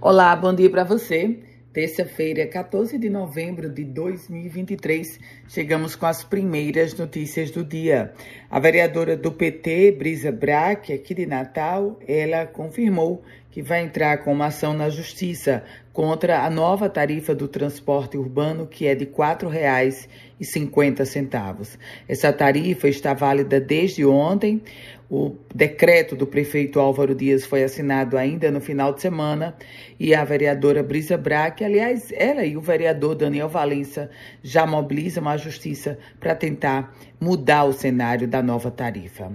Olá, bom dia para você. Terça-feira, 14 de novembro de 2023, chegamos com as primeiras notícias do dia. A vereadora do PT, Brisa Braque, aqui de Natal, ela confirmou que vai entrar com uma ação na justiça contra a nova tarifa do transporte urbano, que é de R$ 4,50. Essa tarifa está válida desde ontem. O decreto do prefeito Álvaro Dias foi assinado ainda no final de semana e a vereadora Brisa Braque, aliás, ela e o vereador Daniel Valença já mobilizam a justiça para tentar mudar o cenário da nova tarifa.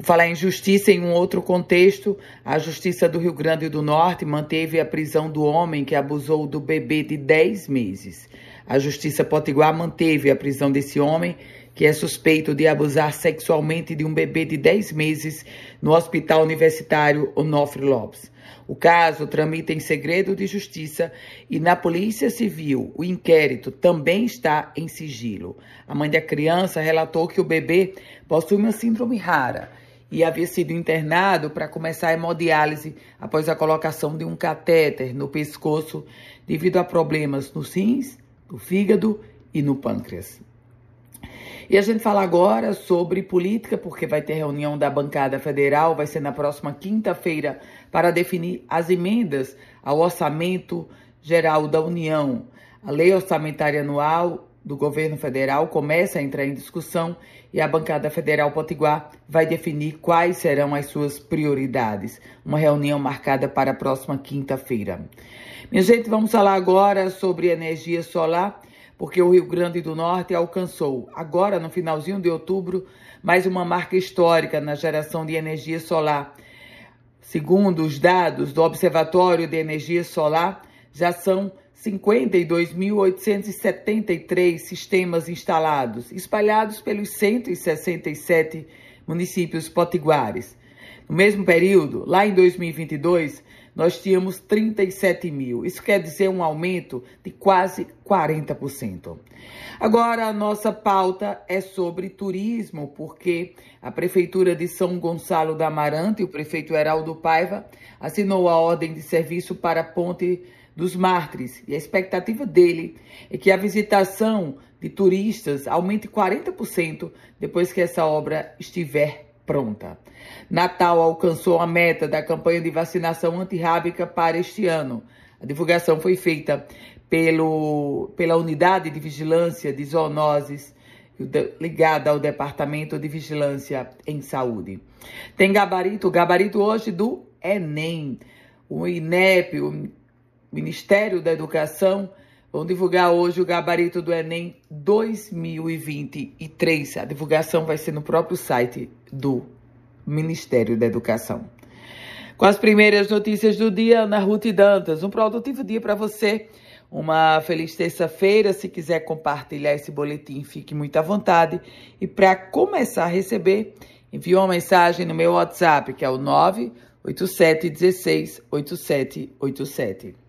Falar em justiça, em um outro contexto, a Justiça do Rio Grande do Norte manteve a prisão do homem que abusou do bebê de 10 meses. A Justiça Potiguar manteve a prisão desse homem, que é suspeito de abusar sexualmente de um bebê de 10 meses no Hospital Universitário Onofre Lopes. O caso tramita em segredo de justiça e na Polícia Civil o inquérito também está em sigilo. A mãe da criança relatou que o bebê possui uma síndrome rara e havia sido internado para começar a hemodiálise após a colocação de um catéter no pescoço devido a problemas nos rins, no fígado e no pâncreas. E a gente fala agora sobre política, porque vai ter reunião da bancada federal, vai ser na próxima quinta-feira, para definir as emendas ao orçamento geral da União. A lei orçamentária anual do governo federal começa a entrar em discussão e a bancada federal Potiguar vai definir quais serão as suas prioridades. Uma reunião marcada para a próxima quinta-feira. Minha gente, vamos falar agora sobre energia solar porque o Rio Grande do Norte alcançou, agora no finalzinho de outubro, mais uma marca histórica na geração de energia solar. Segundo os dados do Observatório de Energia Solar, já são 52.873 sistemas instalados, espalhados pelos 167 municípios potiguares. No mesmo período, lá em 2022, nós tínhamos 37 mil. Isso quer dizer um aumento de quase 40%. Agora, a nossa pauta é sobre turismo, porque a Prefeitura de São Gonçalo da Amarante o prefeito Heraldo Paiva assinou a ordem de serviço para a Ponte dos Mártires. E a expectativa dele é que a visitação de turistas aumente 40% depois que essa obra estiver pronta. Natal alcançou a meta da campanha de vacinação antirrábica para este ano. A divulgação foi feita pelo, pela Unidade de Vigilância de Zoonoses ligada ao Departamento de Vigilância em Saúde. Tem gabarito, gabarito hoje do Enem. O INEP, o Ministério da Educação, vão divulgar hoje o gabarito do Enem 2023. A divulgação vai ser no próprio site do Ministério da Educação. Com as primeiras notícias do dia, Ana Ruth Dantas. Um produtivo dia para você. Uma feliz terça-feira. Se quiser compartilhar esse boletim, fique muito à vontade. E para começar a receber, envie uma mensagem no meu WhatsApp, que é o 987 16 8787.